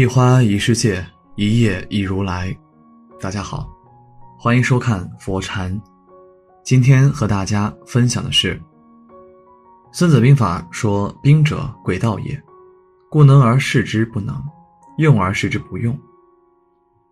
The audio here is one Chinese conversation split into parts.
一花一世界，一叶一如来。大家好，欢迎收看佛禅。今天和大家分享的是《孙子兵法》说：“兵者，诡道也，故能而示之不能，用而示之不用。”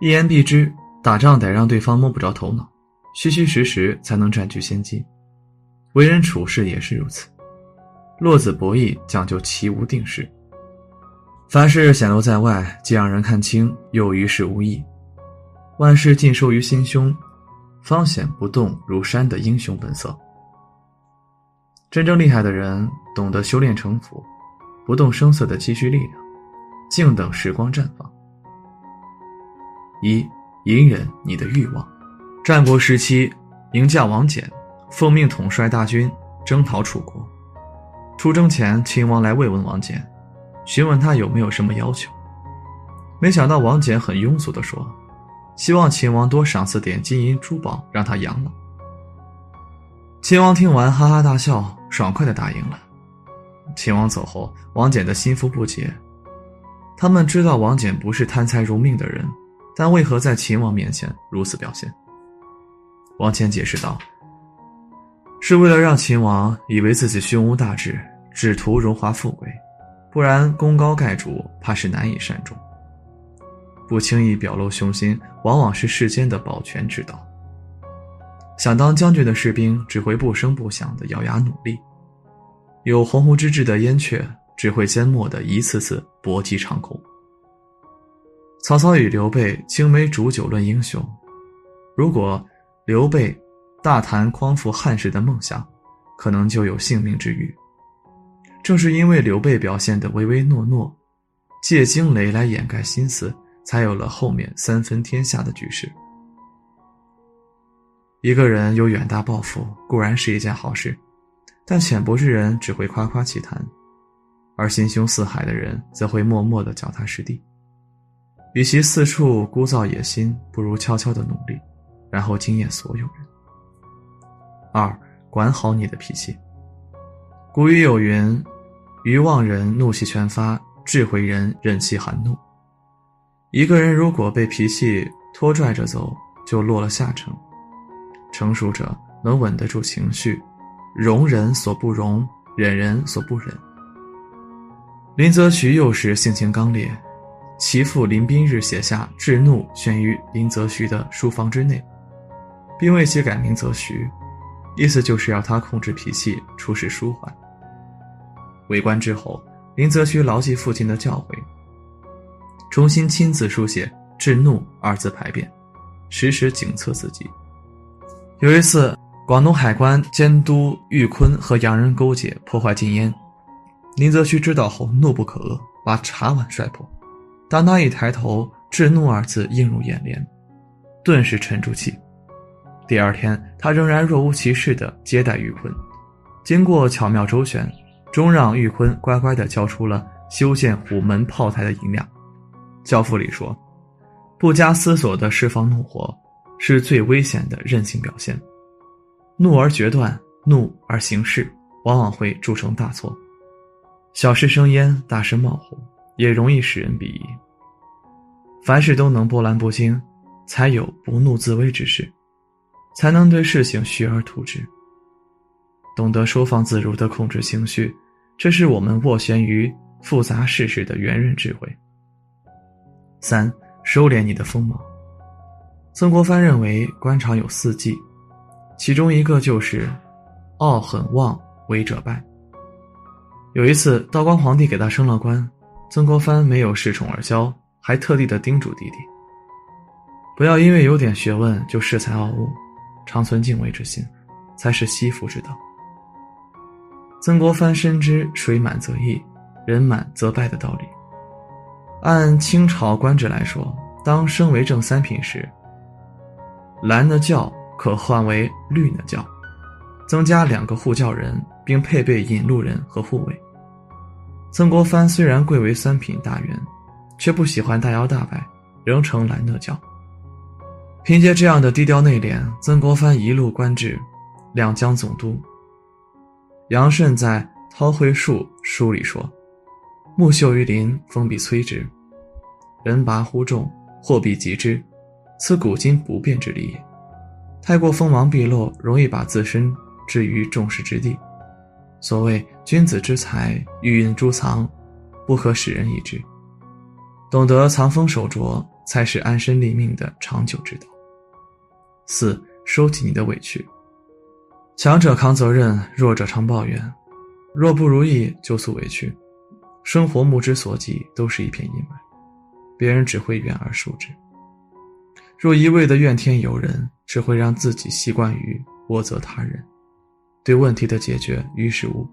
一言蔽之，打仗得让对方摸不着头脑，虚虚实实才能占据先机。为人处事也是如此，落子博弈讲究其无定势。凡事显露在外，既让人看清，又于事无益。万事尽收于心胸，方显不动如山的英雄本色。真正厉害的人，懂得修炼城府，不动声色的积蓄力量，静等时光绽放。一隐忍你的欲望。战国时期，名将王翦奉命统帅大军征讨楚国。出征前，秦王来慰问王翦。询问他有没有什么要求，没想到王翦很庸俗地说：“希望秦王多赏赐点金银珠宝，让他养老。”秦王听完哈哈大笑，爽快地答应了。秦王走后，王翦的心腹不解，他们知道王翦不是贪财如命的人，但为何在秦王面前如此表现？王翦解释道：“是为了让秦王以为自己胸无大志，只图荣华富贵。”不然，功高盖主，怕是难以善终。不轻易表露雄心，往往是世间的保全之道。想当将军的士兵，只会不声不响的咬牙努力；有鸿鹄之志的燕雀，只会缄默的一次次搏击长空。曹操与刘备青梅煮酒论英雄，如果刘备大谈匡扶汉室的梦想，可能就有性命之虞。正是因为刘备表现的唯唯诺诺，借惊雷来掩盖心思，才有了后面三分天下的局势。一个人有远大抱负固然是一件好事，但浅薄之人只会夸夸其谈，而心胸似海的人则会默默的脚踏实地。与其四处孤噪野心，不如悄悄的努力，然后惊艳所有人。二，管好你的脾气。古语有云：“愚妄人怒气全发，智慧人忍气含怒。”一个人如果被脾气拖拽着走，就落了下乘。成熟者能稳得住情绪，容人所不容，忍人所不忍。林则徐幼时性情刚烈，其父林宾日写下“制怒”悬于林则徐的书房之内，并为其改名则徐。意思就是要他控制脾气，处事舒缓。为官之后，林则徐牢记父亲的教诲，重新亲自书写“制怒”二字牌匾，时时警策自己。有一次，广东海关监督玉坤和洋人勾结，破坏禁烟，林则徐知道后怒不可遏，把茶碗摔破。当他一抬头，“制怒”二字映入眼帘，顿时沉住气。第二天，他仍然若无其事地接待玉坤。经过巧妙周旋，终让玉坤乖乖地交出了修建虎门炮台的银两。教父里说：“不加思索地释放怒火，是最危险的任性表现。怒而决断，怒而行事，往往会铸成大错。小事生烟，大事冒火，也容易使人鄙夷。凡事都能波澜不惊，才有不怒自威之势。”才能对事情学而图之，懂得收放自如的控制情绪，这是我们斡旋于复杂世事的圆润智慧。三，收敛你的锋芒。曾国藩认为官场有四忌，其中一个就是傲狠妄为者败。有一次，道光皇帝给他升了官，曾国藩没有恃宠而骄，还特地的叮嘱弟弟，不要因为有点学问就恃才傲物。常存敬畏之心，才是惜福之道。曾国藩深知“水满则溢，人满则败”的道理。按清朝官制来说，当升为正三品时，蓝的轿可换为绿的轿，增加两个护轿人，并配备引路人和护卫。曾国藩虽然贵为三品大员，却不喜欢大摇大摆，仍乘蓝的轿。凭借这样的低调内敛，曾国藩一路官至两江总督。杨慎在《韬晦术》书里说：“木秀于林，风必摧之；人拔乎众，祸必及之。此古今不变之理也。太过锋芒毕露，容易把自身置于众矢之的。所谓君子之才，欲隐诸藏，不可使人已知。懂得藏锋守拙，才是安身立命的长久之道。”四，收起你的委屈。强者扛责任，弱者常抱怨，若不如意就诉委屈，生活目之所及都是一片阴霾，别人只会远而疏之。若一味的怨天尤人，只会让自己习惯于苛责他人，对问题的解决于事无补。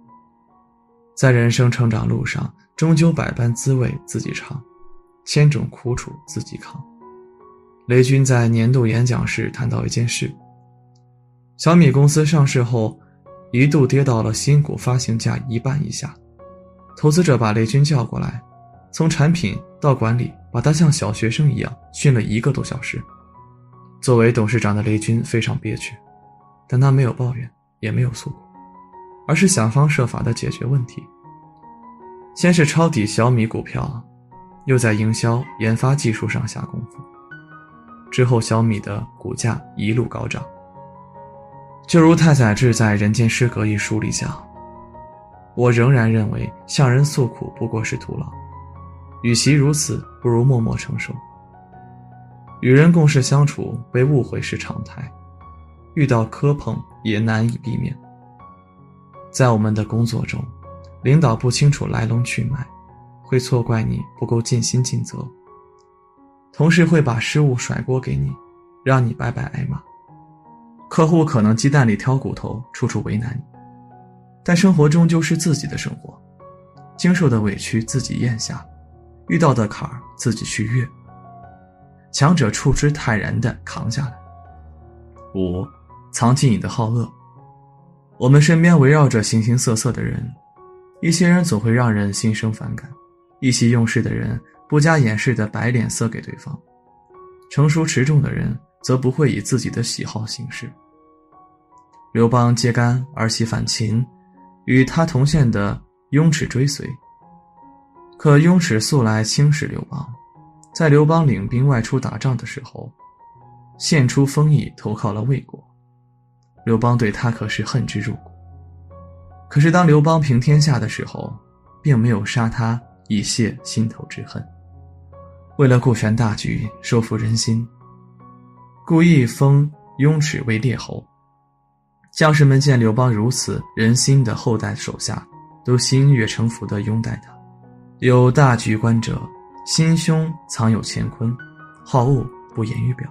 在人生成长路上，终究百般滋味自己尝，千种苦楚自己扛。雷军在年度演讲时谈到一件事。小米公司上市后，一度跌到了新股发行价一半以下。投资者把雷军叫过来，从产品到管理，把他像小学生一样训了一个多小时。作为董事长的雷军非常憋屈，但他没有抱怨，也没有诉苦，而是想方设法的解决问题。先是抄底小米股票，又在营销、研发技术上下功夫。之后，小米的股价一路高涨。就如太宰治在《人间失格》一书里讲：“我仍然认为向人诉苦不过是徒劳，与其如此，不如默默承受。与人共事相处，被误会是常态，遇到磕碰也难以避免。在我们的工作中，领导不清楚来龙去脉，会错怪你不够尽心尽责；同事会把失误甩锅给你，让你白白挨骂。”客户可能鸡蛋里挑骨头，处处为难你，但生活终究是自己的生活，经受的委屈自己咽下，遇到的坎儿自己去越。强者处之泰然的扛下来。五，藏起你的好恶。我们身边围绕着形形色色的人，一些人总会让人心生反感，意气用事的人不加掩饰的摆脸色给对方，成熟持重的人。则不会以自己的喜好行事。刘邦揭竿而起反秦，与他同县的雍齿追随。可雍齿素来轻视刘邦，在刘邦领兵外出打仗的时候，献出封邑投靠了魏国。刘邦对他可是恨之入骨。可是当刘邦平天下的时候，并没有杀他以泄心头之恨。为了顾全大局，收服人心。故意封雍齿为列侯，将士们见刘邦如此仁心的后代手下，都心悦诚服地拥戴他。有大局观者，心胸藏有乾坤，好恶不言于表。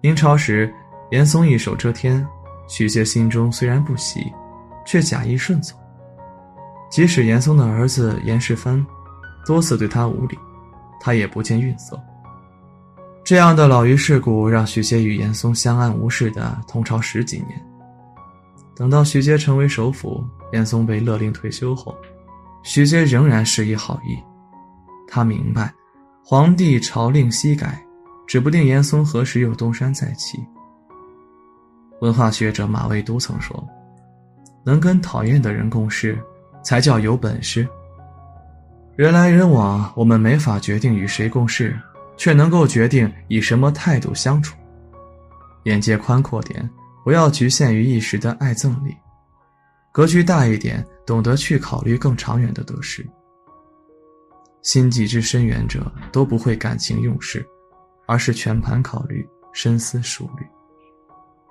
明朝时，严嵩一手遮天，许谢心中虽然不喜，却假意顺从。即使严嵩的儿子严世蕃多次对他无礼，他也不见愠色。这样的老于世故，让徐阶与严嵩相安无事的同朝十几年。等到徐阶成为首辅，严嵩被勒令退休后，徐阶仍然示意好意。他明白，皇帝朝令夕改，指不定严嵩何时又东山再起。文化学者马未都曾说：“能跟讨厌的人共事，才叫有本事。”人来人往，我们没法决定与谁共事。却能够决定以什么态度相处。眼界宽阔点，不要局限于一时的爱憎里；格局大一点，懂得去考虑更长远的得失。心计之深远者，都不会感情用事，而是全盘考虑、深思熟虑。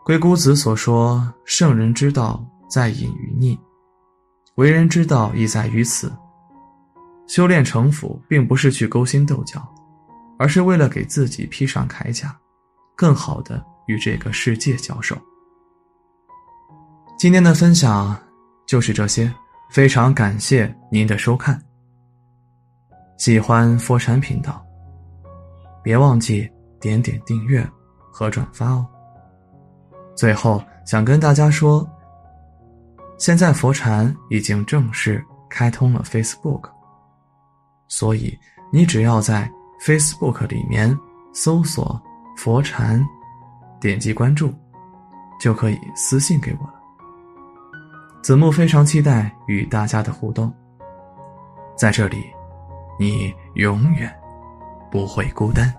鬼谷子所说：“圣人之道，在隐于匿；为人之道，亦在于此。”修炼城府，并不是去勾心斗角。而是为了给自己披上铠甲，更好的与这个世界交手。今天的分享就是这些，非常感谢您的收看。喜欢佛禅频道，别忘记点点订阅和转发哦。最后想跟大家说，现在佛禅已经正式开通了 Facebook，所以你只要在 Facebook 里面搜索“佛禅”，点击关注，就可以私信给我了。子木非常期待与大家的互动，在这里，你永远不会孤单。